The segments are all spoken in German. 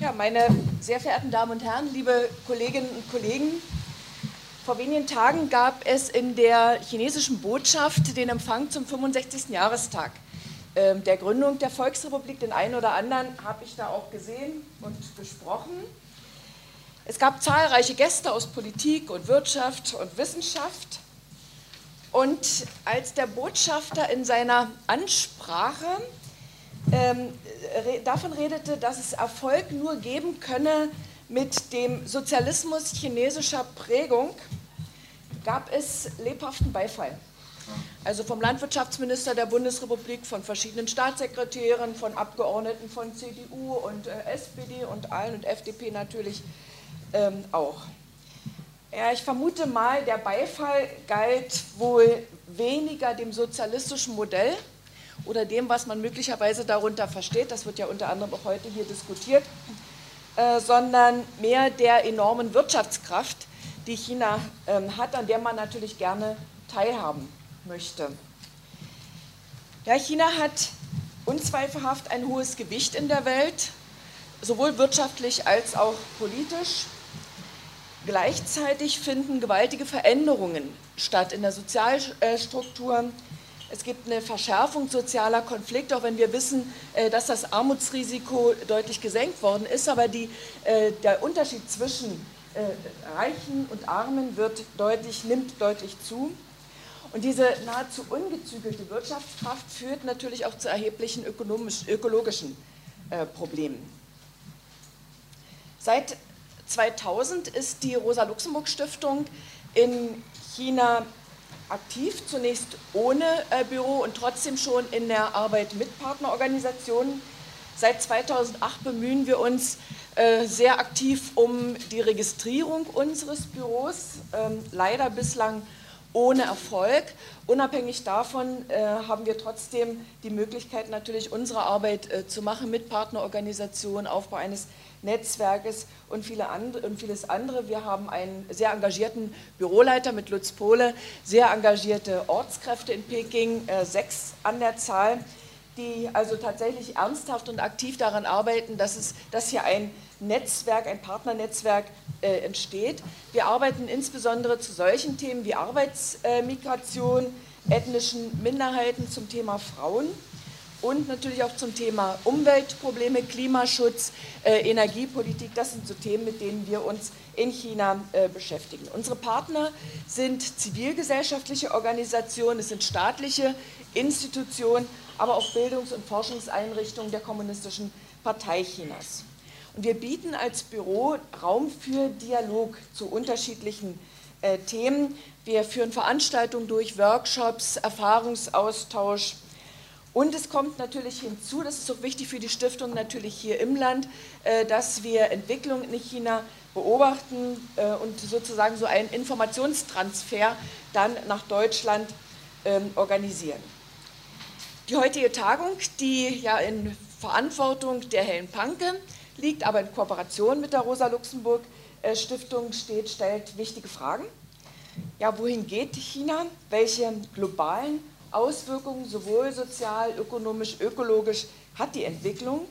Ja, meine sehr verehrten Damen und Herren, liebe Kolleginnen und Kollegen, vor wenigen Tagen gab es in der chinesischen Botschaft den Empfang zum 65. Jahrestag ähm, der Gründung der Volksrepublik. Den einen oder anderen habe ich da auch gesehen und gesprochen. Es gab zahlreiche Gäste aus Politik und Wirtschaft und Wissenschaft. Und als der Botschafter in seiner Ansprache ähm, davon redete, dass es Erfolg nur geben könne mit dem Sozialismus chinesischer Prägung, gab es lebhaften Beifall. Also vom Landwirtschaftsminister der Bundesrepublik, von verschiedenen Staatssekretären, von Abgeordneten von CDU und äh, SPD und allen und FDP natürlich ähm, auch. Ja, ich vermute mal, der Beifall galt wohl weniger dem sozialistischen Modell oder dem, was man möglicherweise darunter versteht, das wird ja unter anderem auch heute hier diskutiert, äh, sondern mehr der enormen Wirtschaftskraft, die China ähm, hat, an der man natürlich gerne teilhaben möchte. Ja, China hat unzweifelhaft ein hohes Gewicht in der Welt, sowohl wirtschaftlich als auch politisch. Gleichzeitig finden gewaltige Veränderungen statt in der Sozialstruktur. Es gibt eine Verschärfung sozialer Konflikte, auch wenn wir wissen, äh, dass das Armutsrisiko deutlich gesenkt worden ist. Aber die, äh, der Unterschied zwischen äh, Reichen und Armen wird deutlich, nimmt deutlich zu. Und diese nahezu ungezügelte Wirtschaftskraft führt natürlich auch zu erheblichen ökologischen Problemen. Seit 2000 ist die Rosa-Luxemburg-Stiftung in China aktiv, zunächst ohne äh, Büro und trotzdem schon in der Arbeit mit Partnerorganisationen. Seit 2008 bemühen wir uns äh, sehr aktiv um die Registrierung unseres Büros, ähm, leider bislang ohne Erfolg. Unabhängig davon äh, haben wir trotzdem die Möglichkeit, natürlich unsere Arbeit äh, zu machen mit Partnerorganisationen, Aufbau eines Netzwerkes und, viele andre, und vieles andere. Wir haben einen sehr engagierten Büroleiter mit Lutz Pohle, sehr engagierte Ortskräfte in Peking, äh, sechs an der Zahl, die also tatsächlich ernsthaft und aktiv daran arbeiten, dass, es, dass hier ein Netzwerk, ein Partnernetzwerk äh, entsteht. Wir arbeiten insbesondere zu solchen Themen wie Arbeitsmigration, ethnischen Minderheiten, zum Thema Frauen und natürlich auch zum Thema Umweltprobleme, Klimaschutz, äh, Energiepolitik. Das sind so Themen, mit denen wir uns in China äh, beschäftigen. Unsere Partner sind zivilgesellschaftliche Organisationen, es sind staatliche Institutionen, aber auch Bildungs- und Forschungseinrichtungen der Kommunistischen Partei Chinas. Und wir bieten als Büro Raum für Dialog zu unterschiedlichen äh, Themen. Wir führen Veranstaltungen durch, Workshops, Erfahrungsaustausch, und es kommt natürlich hinzu, das ist auch wichtig für die Stiftung natürlich hier im Land, äh, dass wir Entwicklungen in China beobachten äh, und sozusagen so einen Informationstransfer dann nach Deutschland ähm, organisieren. Die heutige Tagung, die ja in Verantwortung der Helen Panke liegt, aber in Kooperation mit der Rosa-Luxemburg-Stiftung steht, stellt wichtige Fragen. Ja, wohin geht China? Welche globalen Auswirkungen sowohl sozial, ökonomisch, ökologisch hat die Entwicklung?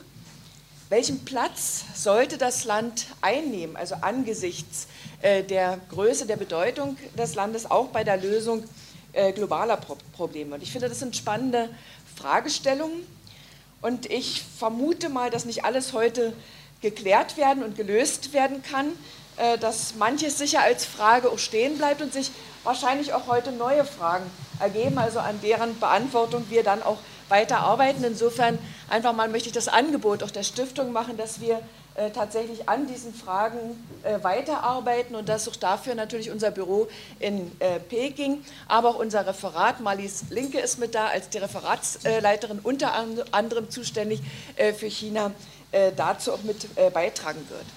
Welchen Platz sollte das Land einnehmen, also angesichts äh, der Größe, der Bedeutung des Landes, auch bei der Lösung äh, globaler Probleme? Und ich finde, das sind spannende Fragestellungen. Und ich vermute mal, dass nicht alles heute geklärt werden und gelöst werden kann, äh, dass manches sicher als Frage auch stehen bleibt und sich wahrscheinlich auch heute neue Fragen ergeben, also an deren Beantwortung wir dann auch weiter arbeiten. Insofern einfach mal möchte ich das Angebot auch der Stiftung machen, dass wir äh, tatsächlich an diesen Fragen äh, weiterarbeiten und dass auch dafür natürlich unser Büro in äh, Peking, aber auch unser Referat, Malis Linke ist mit da als die Referatsleiterin unter anderem zuständig äh, für China, äh, dazu auch mit beitragen wird.